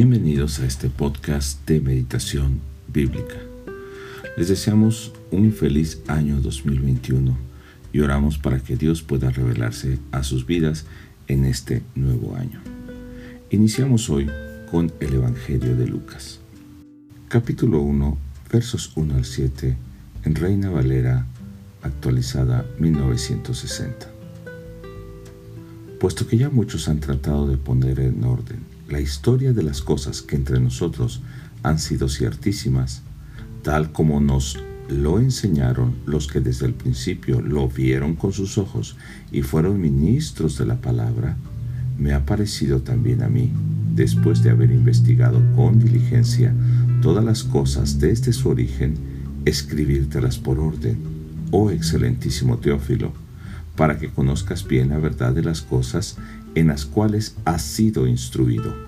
Bienvenidos a este podcast de meditación bíblica. Les deseamos un feliz año 2021 y oramos para que Dios pueda revelarse a sus vidas en este nuevo año. Iniciamos hoy con el Evangelio de Lucas. Capítulo 1, versos 1 al 7, en Reina Valera, actualizada 1960. Puesto que ya muchos han tratado de poner en orden la historia de las cosas que entre nosotros han sido ciertísimas, tal como nos lo enseñaron los que desde el principio lo vieron con sus ojos y fueron ministros de la palabra, me ha parecido también a mí, después de haber investigado con diligencia todas las cosas desde su origen, escribírtelas por orden, oh excelentísimo Teófilo, para que conozcas bien la verdad de las cosas en las cuales has sido instruido.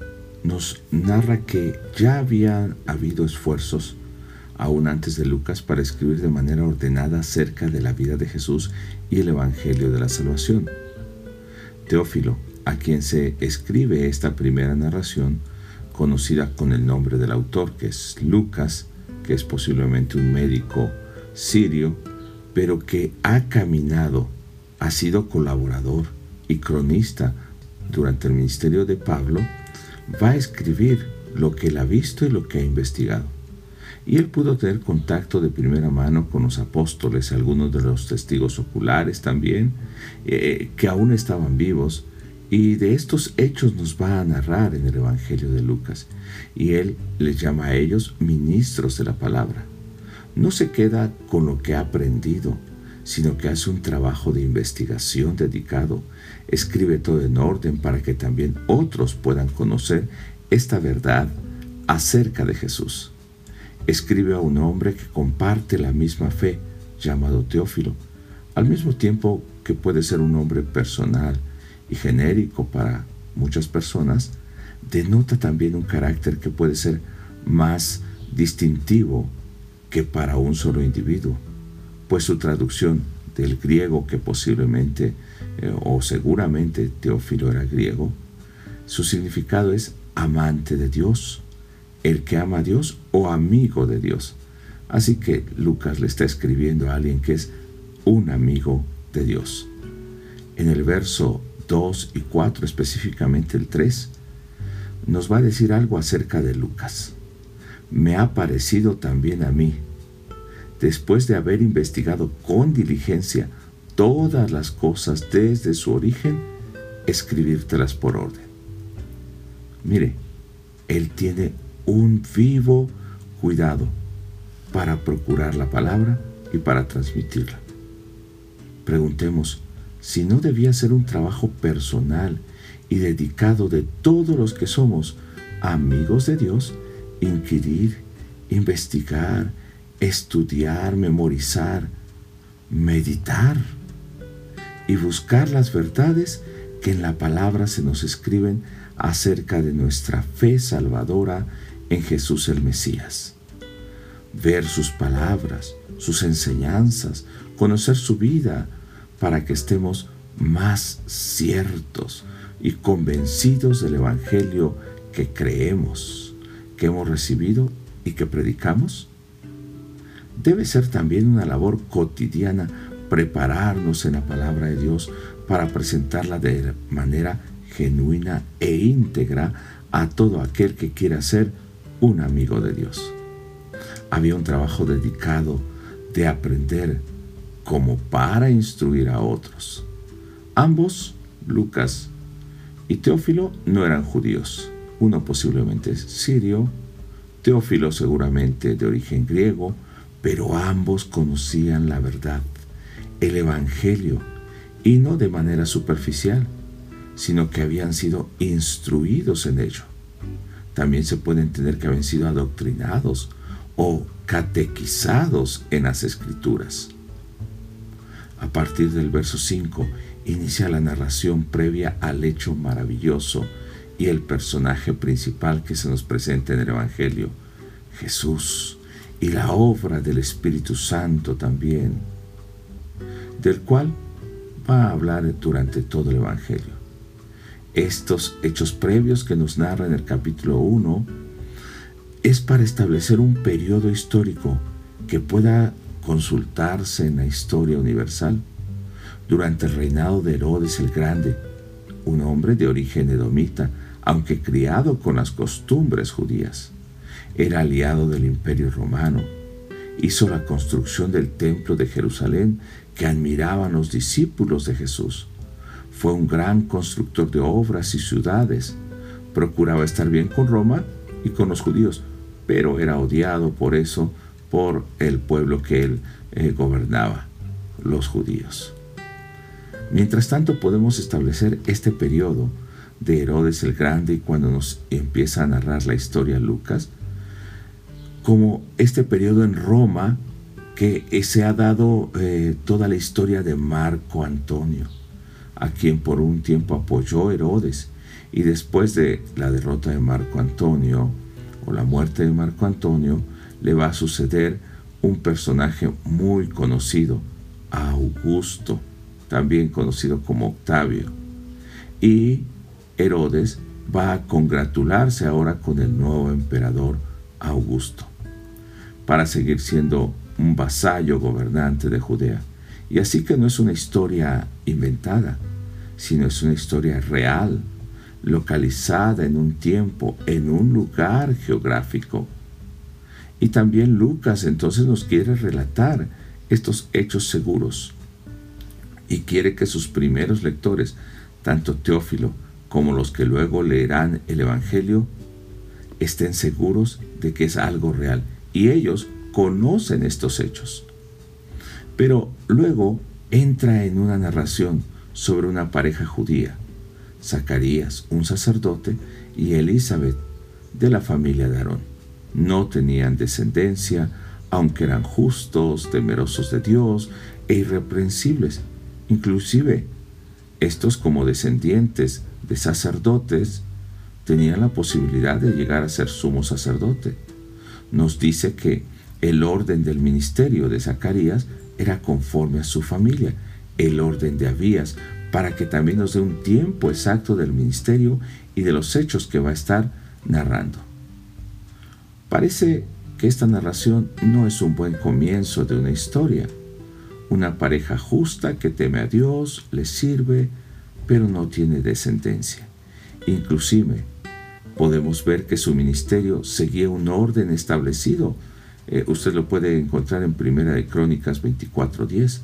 nos narra que ya habían habido esfuerzos, aún antes de Lucas, para escribir de manera ordenada acerca de la vida de Jesús y el Evangelio de la Salvación. Teófilo, a quien se escribe esta primera narración, conocida con el nombre del autor, que es Lucas, que es posiblemente un médico sirio, pero que ha caminado, ha sido colaborador y cronista durante el ministerio de Pablo, va a escribir lo que él ha visto y lo que ha investigado. Y él pudo tener contacto de primera mano con los apóstoles, algunos de los testigos oculares también, eh, que aún estaban vivos, y de estos hechos nos va a narrar en el Evangelio de Lucas. Y él les llama a ellos ministros de la palabra. No se queda con lo que ha aprendido, sino que hace un trabajo de investigación dedicado, escribe todo en orden para que también otros puedan conocer esta verdad acerca de Jesús. Escribe a un hombre que comparte la misma fe, llamado Teófilo, al mismo tiempo que puede ser un hombre personal y genérico para muchas personas, denota también un carácter que puede ser más distintivo que para un solo individuo pues su traducción del griego, que posiblemente eh, o seguramente Teófilo era griego, su significado es amante de Dios, el que ama a Dios o amigo de Dios. Así que Lucas le está escribiendo a alguien que es un amigo de Dios. En el verso 2 y 4, específicamente el 3, nos va a decir algo acerca de Lucas. Me ha parecido también a mí, después de haber investigado con diligencia todas las cosas desde su origen, escribírtelas por orden. Mire, Él tiene un vivo cuidado para procurar la palabra y para transmitirla. Preguntemos si no debía ser un trabajo personal y dedicado de todos los que somos amigos de Dios, inquirir, investigar, estudiar, memorizar, meditar y buscar las verdades que en la palabra se nos escriben acerca de nuestra fe salvadora en Jesús el Mesías. Ver sus palabras, sus enseñanzas, conocer su vida, para que estemos más ciertos y convencidos del Evangelio que creemos, que hemos recibido y que predicamos debe ser también una labor cotidiana prepararnos en la palabra de Dios para presentarla de manera genuina e íntegra a todo aquel que quiera ser un amigo de Dios. Había un trabajo dedicado de aprender como para instruir a otros. Ambos, Lucas y Teófilo, no eran judíos. Uno posiblemente sirio, Teófilo seguramente de origen griego, pero ambos conocían la verdad, el Evangelio, y no de manera superficial, sino que habían sido instruidos en ello. también se puede entender que habían sido adoctrinados o catequizados en las escrituras. A partir del verso 5 inicia la narración previa al hecho maravilloso y el personaje principal que se nos presenta en el Evangelio, Jesús, y la obra del Espíritu Santo también, del cual va a hablar durante todo el Evangelio. Estos hechos previos que nos narra en el capítulo 1 es para establecer un periodo histórico que pueda consultarse en la historia universal durante el reinado de Herodes el Grande, un hombre de origen edomita, aunque criado con las costumbres judías. Era aliado del imperio romano. Hizo la construcción del templo de Jerusalén que admiraban los discípulos de Jesús. Fue un gran constructor de obras y ciudades. Procuraba estar bien con Roma y con los judíos, pero era odiado por eso por el pueblo que él eh, gobernaba, los judíos. Mientras tanto podemos establecer este periodo de Herodes el Grande y cuando nos empieza a narrar la historia Lucas, como este periodo en Roma que se ha dado eh, toda la historia de Marco Antonio, a quien por un tiempo apoyó Herodes, y después de la derrota de Marco Antonio o la muerte de Marco Antonio, le va a suceder un personaje muy conocido, Augusto, también conocido como Octavio. Y Herodes va a congratularse ahora con el nuevo emperador Augusto, para seguir siendo un vasallo gobernante de Judea. Y así que no es una historia inventada, sino es una historia real, localizada en un tiempo, en un lugar geográfico. Y también Lucas entonces nos quiere relatar estos hechos seguros y quiere que sus primeros lectores, tanto Teófilo como los que luego leerán el Evangelio estén seguros de que es algo real y ellos conocen estos hechos. Pero luego entra en una narración sobre una pareja judía, Zacarías, un sacerdote, y Elizabeth, de la familia de Aarón. No tenían descendencia, aunque eran justos, temerosos de Dios e irreprensibles. Inclusive, estos como descendientes de sacerdotes tenían la posibilidad de llegar a ser sumo sacerdote. Nos dice que el orden del ministerio de Zacarías era conforme a su familia, el orden de Abías, para que también nos dé un tiempo exacto del ministerio y de los hechos que va a estar narrando. Parece que esta narración no es un buen comienzo de una historia. Una pareja justa que teme a Dios, le sirve, pero no tiene descendencia. Inclusive, podemos ver que su ministerio seguía un orden establecido. Eh, usted lo puede encontrar en Primera de Crónicas 24:10,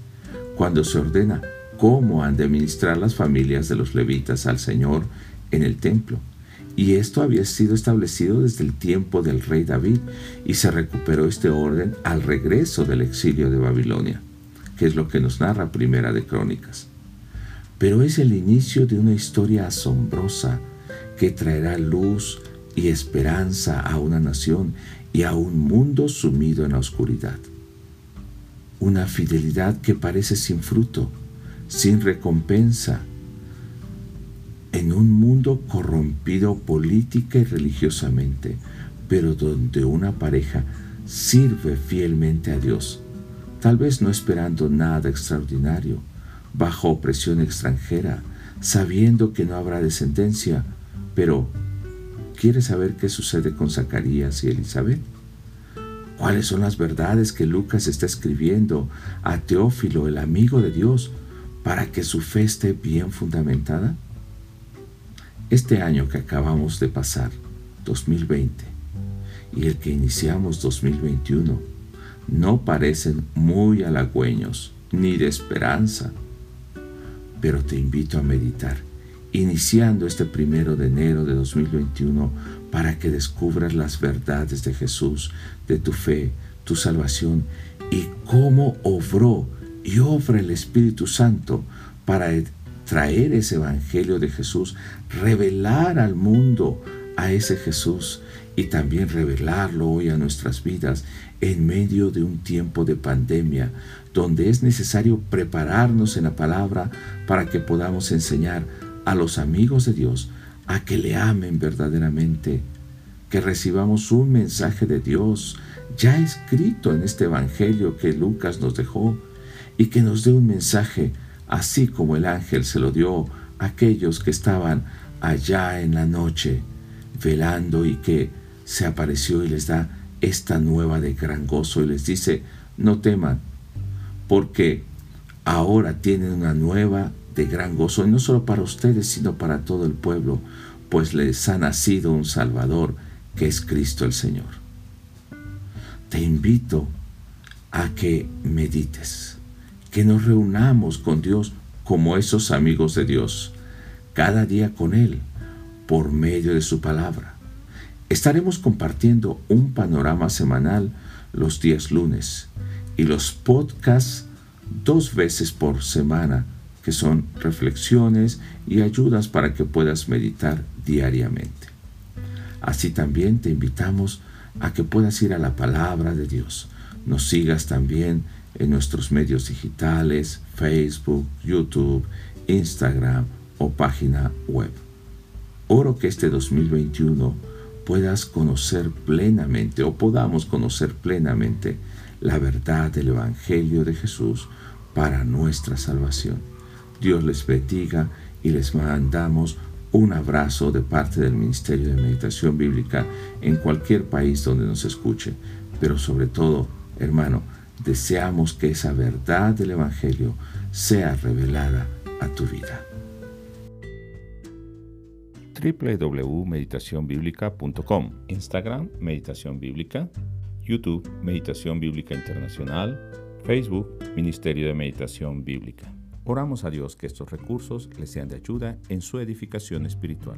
cuando se ordena cómo han de ministrar las familias de los levitas al Señor en el templo. Y esto había sido establecido desde el tiempo del rey David y se recuperó este orden al regreso del exilio de Babilonia, que es lo que nos narra Primera de Crónicas pero es el inicio de una historia asombrosa que traerá luz y esperanza a una nación y a un mundo sumido en la oscuridad. Una fidelidad que parece sin fruto, sin recompensa, en un mundo corrompido política y religiosamente, pero donde una pareja sirve fielmente a Dios, tal vez no esperando nada extraordinario, bajo opresión extranjera, sabiendo que no habrá descendencia. Pero, ¿quiere saber qué sucede con Zacarías y Elizabeth? ¿Cuáles son las verdades que Lucas está escribiendo a Teófilo, el amigo de Dios, para que su fe esté bien fundamentada? Este año que acabamos de pasar, 2020, y el que iniciamos 2021, no parecen muy halagüeños ni de esperanza pero te invito a meditar, iniciando este primero de enero de 2021 para que descubras las verdades de Jesús, de tu fe, tu salvación y cómo obró y obra el Espíritu Santo para traer ese Evangelio de Jesús, revelar al mundo a ese Jesús y también revelarlo hoy a nuestras vidas en medio de un tiempo de pandemia donde es necesario prepararnos en la palabra para que podamos enseñar a los amigos de Dios a que le amen verdaderamente, que recibamos un mensaje de Dios ya escrito en este Evangelio que Lucas nos dejó y que nos dé un mensaje así como el ángel se lo dio a aquellos que estaban allá en la noche velando y que se apareció y les da esta nueva de gran gozo y les dice, no teman, porque ahora tienen una nueva de gran gozo, y no solo para ustedes, sino para todo el pueblo, pues les ha nacido un Salvador, que es Cristo el Señor. Te invito a que medites, que nos reunamos con Dios como esos amigos de Dios, cada día con Él, por medio de su palabra. Estaremos compartiendo un panorama semanal los días lunes y los podcasts dos veces por semana, que son reflexiones y ayudas para que puedas meditar diariamente. Así también te invitamos a que puedas ir a la palabra de Dios. Nos sigas también en nuestros medios digitales, Facebook, YouTube, Instagram o página web. Oro que este 2021 puedas conocer plenamente o podamos conocer plenamente la verdad del Evangelio de Jesús para nuestra salvación. Dios les bendiga y les mandamos un abrazo de parte del Ministerio de Meditación Bíblica en cualquier país donde nos escuche. Pero sobre todo, hermano, deseamos que esa verdad del Evangelio sea revelada a tu vida www.meditacionbiblica.com Instagram Meditación Bíblica YouTube Meditación Bíblica Internacional Facebook Ministerio de Meditación Bíblica Oramos a Dios que estos recursos les sean de ayuda en su edificación espiritual.